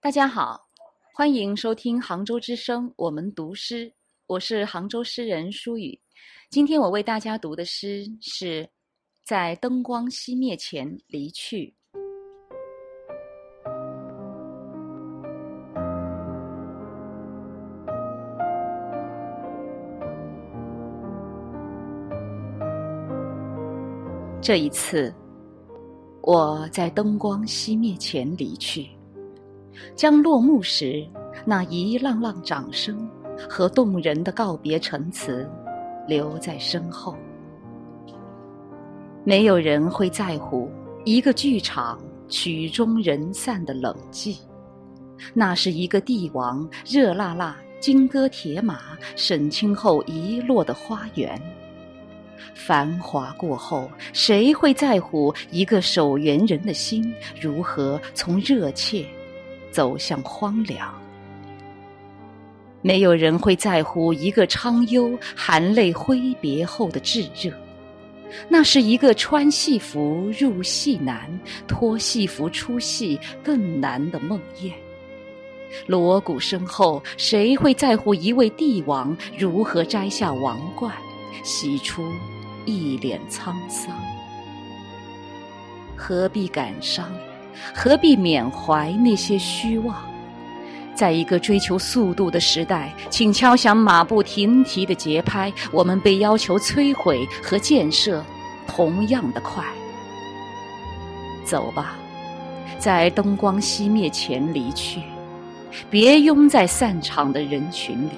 大家好，欢迎收听杭州之声，我们读诗。我是杭州诗人舒雨。今天我为大家读的诗是《在灯光熄灭前离去》。这一次，我在灯光熄灭前离去。将落幕时那一浪浪掌声和动人的告别陈词留在身后。没有人会在乎一个剧场曲终人散的冷寂，那是一个帝王热辣辣金戈铁马沈清后遗落的花园。繁华过后，谁会在乎一个守园人的心如何从热切？走向荒凉，没有人会在乎一个昌幽含泪挥别后的炙热。那是一个穿戏服入戏难，脱戏服出戏更难的梦魇。锣鼓声后，谁会在乎一位帝王如何摘下王冠，洗出一脸沧桑？何必感伤？何必缅怀那些虚妄？在一个追求速度的时代，请敲响马不停蹄的节拍。我们被要求摧毁和建设同样的快。走吧，在灯光熄灭前离去，别拥在散场的人群里。